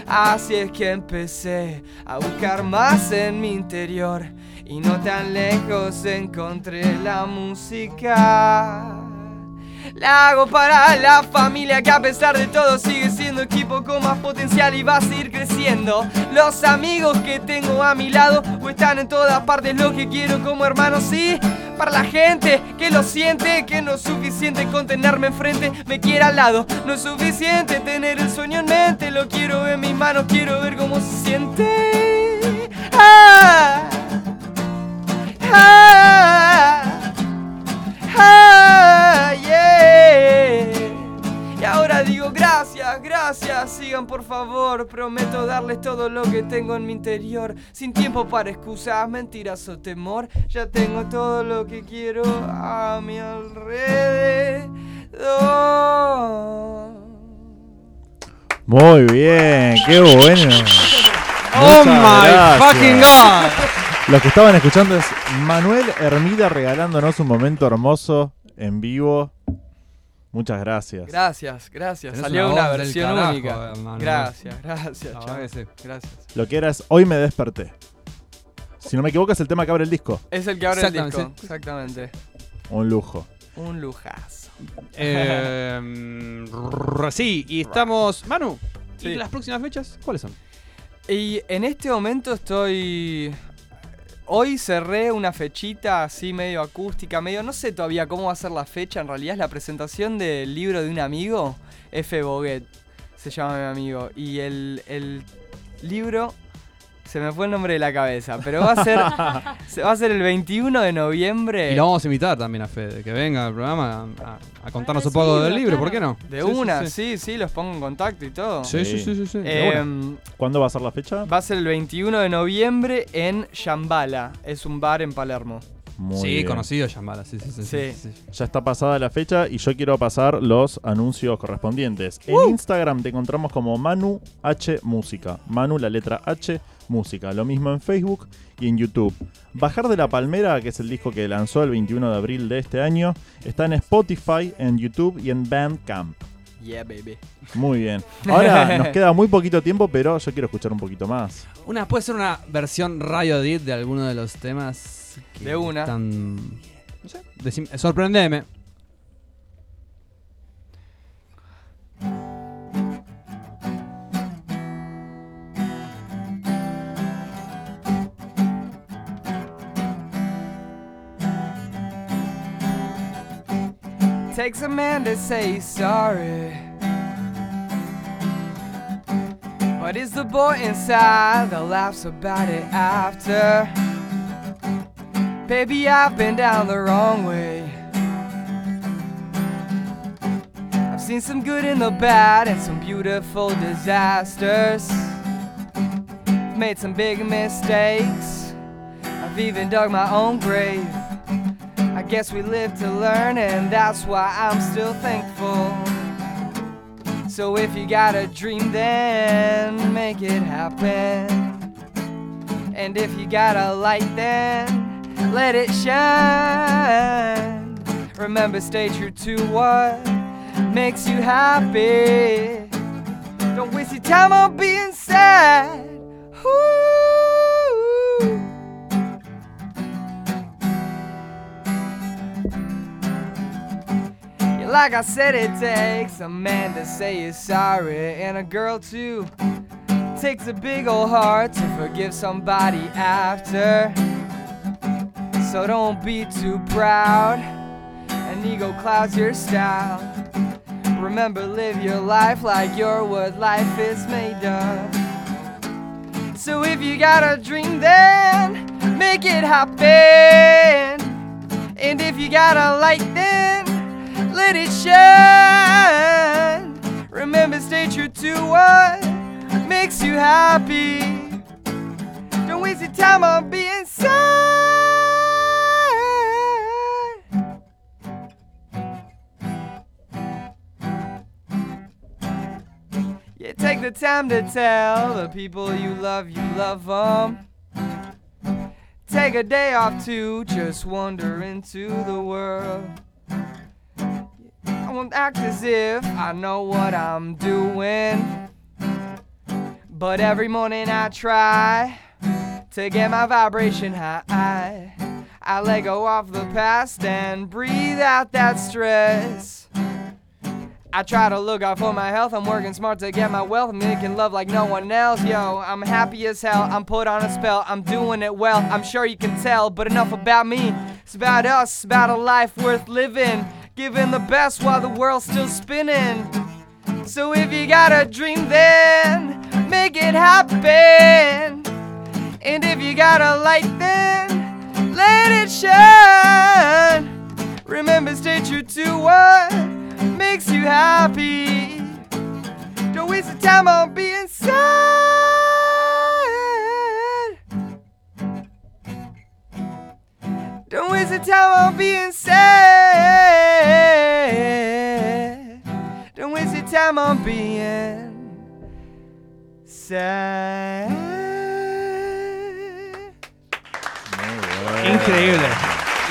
Así es que empecé a buscar más en mi interior y no tan lejos encontré la música. La hago para la familia que a pesar de todo sigue siendo equipo con más potencial y va a seguir creciendo. Los amigos que tengo a mi lado o están en todas partes lo que quiero como hermano, sí. Para la gente que lo siente, que no es suficiente con tenerme enfrente, me quiere al lado. No es suficiente tener el sueño en mente, lo quiero en mis manos, quiero ver cómo se siente. Ah, ah. Ah, ahora digo gracias, gracias, sigan por favor, prometo darles todo lo que tengo en mi interior, sin tiempo para excusas, mentiras o temor, ya tengo todo lo que quiero a mi alrededor. Muy bien, qué bueno. Oh Muchas my gracias. fucking god. Lo que estaban escuchando es Manuel Hermida regalándonos un momento hermoso en vivo. Muchas gracias. Gracias, gracias, Tenés salió una versión carajo, única. hermano. Gracias, gracias, sí. Gracias. Lo que era es Hoy me desperté. Si no me equivoco es el tema que abre el disco. Es el que abre el disco, exactamente. Un lujo. Un lujazo. Eh, sí, y estamos. Manu, Sí. ¿y las próximas fechas cuáles son? Y en este momento estoy. Hoy cerré una fechita así medio acústica, medio. No sé todavía cómo va a ser la fecha. En realidad es la presentación del libro de un amigo, F. Boguet, se llama mi amigo. Y el, el libro. Se me fue el nombre de la cabeza, pero va a ser. se va a ser el 21 de noviembre. Y lo vamos a invitar también a Fede, que venga al programa a, a- a contarnos Ah, un poco sí, del libro, claro. ¿por qué no? De Sí, una, sí. sí, sí, los pongo en contacto y todo. Sí, sí, sí, sí. Em, ¿Cuándo va a ser la fecha? Va a ser el 21 de noviembre en Shambhala. Es un bar en Palermo. Muy sí, bien. conocido Yambala, sí, sí, sí. sí, Sí. sí. Ya está pasada la fecha y yo quiero pasar los anuncios correspondientes. En Instagram te encontramos como Manu H Música. Manu, la letra H, Música. Lo mismo en Facebook y en YouTube. Bajar de la Palmera, que es el disco que lanzó el 21 de abril de este año, está en Spotify, en YouTube y en Bandcamp. Yeah, baby. Muy bien. Ahora nos queda muy poquito tiempo, pero yo quiero escuchar un poquito más. Una, puede ser una versión radio edit de alguno de los temas. Que De una. están- no sé, decime- sorprendeme. Takes a man to say sorry. But is the boy inside that laughs about it after? Baby, I've been down the wrong way. I've seen some good in the bad and some beautiful disasters. Made some big mistakes. I've even dug my own grave. I guess we live to learn, and that's why I'm still thankful. So if you got a dream, then make it happen. And if you got a light, then let it shine. Remember, stay true to what makes you happy. Don't waste your time on being sad. Ooh. Like I said, it takes a man to say he's sorry, and a girl too. Takes a big old heart to forgive somebody after. So don't be too proud, and ego clouds your style. Remember, live your life like you're what life is made of. So if you got a dream, then make it happen. And if you got a light, then let it shine. Remember, stay true to what makes you happy. Don't waste your time on being sad. Take the time to tell the people you love you love them. take a day off to just wander into the world. I won't act as if I know what I'm doing. But every morning I try to get my vibration high. I let go of the past and breathe out that stress. I try to look out for my health. I'm working smart to get my wealth. I'm making love like no one else. Yo, I'm happy as hell. I'm put on a spell. I'm doing it well. I'm sure you can tell. But enough about me. It's about us. It's about a life worth living. Giving the best while the world's still spinning. So if you got a dream, then make it happen. And if you got a light, then let it shine. Remember, stay true to what makes you happy. Don't waste the time on being sad. Don't waste the time on being sad. Don't waste your time on being sad. Increíble.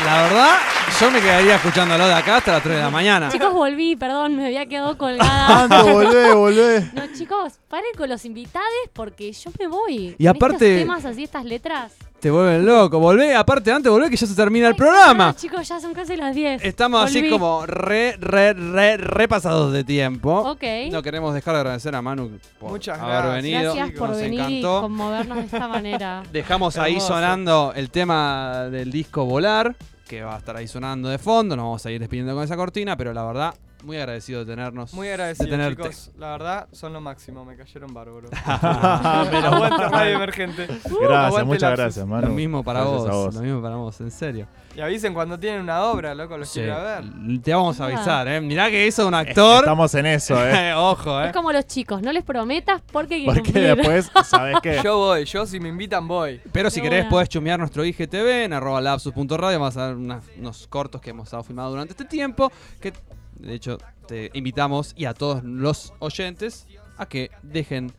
La verdad, yo me quedaría escuchándolo de acá hasta las 3 de la mañana. Chicos, volví, perdón, me había quedado colgada. Ando, volvé, volvé. No, chicos, paren con los invitados porque yo me voy. Y aparte- Estos temas así, estas letras. Te vuelven loco. Volvé, aparte, antes volvé que ya se termina el programa. Ah, chicos, ya son casi las 10. Estamos así como re, re, re, repasados de tiempo. Ok. No queremos dejar de agradecer a Manu por Muchas haber gracias. venido. Gracias por Nos venir y encantó. conmovernos de esta manera. Dejamos ahí sonando el tema del disco Volar, que va a estar ahí sonando de fondo. Nos vamos a ir despidiendo con esa cortina, pero la verdad, muy agradecido de tenernos. Muy agradecido, de tenerte. chicos. La verdad, son lo máximo. Me cayeron bárbaros. Pero- Aguante Radio Emergente. Gracias, muchas gracias, Manu. Lo mismo para vos. Lo mismo para vos, en serio. Y avisen cuando tienen una obra, loco, los Sí, quiero ver. Te vamos a Ah. avisar, ¿eh? Mirá que hizo un actor. Estamos en eso, ¿eh? Ojo, ¿eh? Es como los chicos, no les prometas porque hay que Porque cumplir. después, ¿sabes qué? Yo voy, yo si me invitan voy. Pero si querés una. podés chumear nuestro IGTV en arroba lapsus.radio. Vamos a unas- unos cortos que hemos estado filmando durante este tiempo. Que de hecho te invitamos y a todos los oyentes a que dejen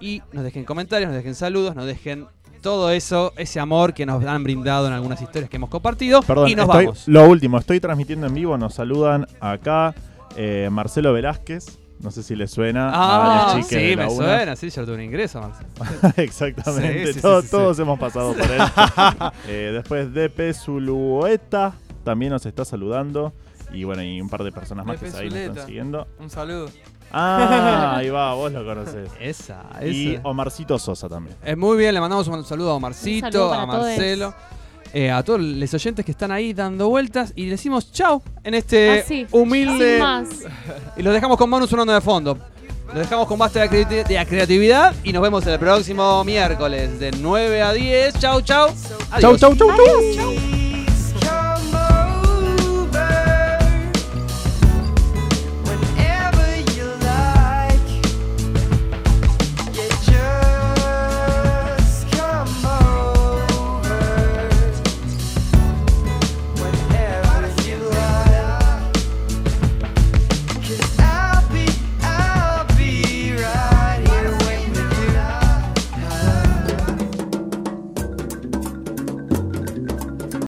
y nos dejen comentarios, nos dejen saludos, nos dejen todo eso, ese amor que nos han brindado en algunas historias que hemos compartido. Perdón, y nos estoy- vamos. lo último, estoy transmitiendo en vivo, nos saludan acá eh, Marcelo Velázquez, no sé si le suena Ah, a las chicas sí, me UNA. suena, sí, yo tuve un ingreso, Marcelo. Exactamente, Sí, sí, Todo- sí, sí, todos hemos pasado por él. Eh, después DP Zulueta también nos está saludando. Y bueno, y un par de personas más que ahí nos están Zuleta. siguiendo. Un saludo. Ah, ahí va, vos lo conocés. Esa, Y esa. Omarcito Sosa también. Eh, muy bien, le mandamos un saludo a Un Omarcito, para a Marcelo, eh, a todos los oyentes que están ahí dando vueltas y le decimos chau en este Así, humilde. sin más. Y los dejamos con Manu sonando de fondo. Los dejamos con basta de, creati- de la creatividad y nos vemos el próximo miércoles de 9 a 10. Chau, chau. Chau, Adiós. chau, chau, chau. Adiós.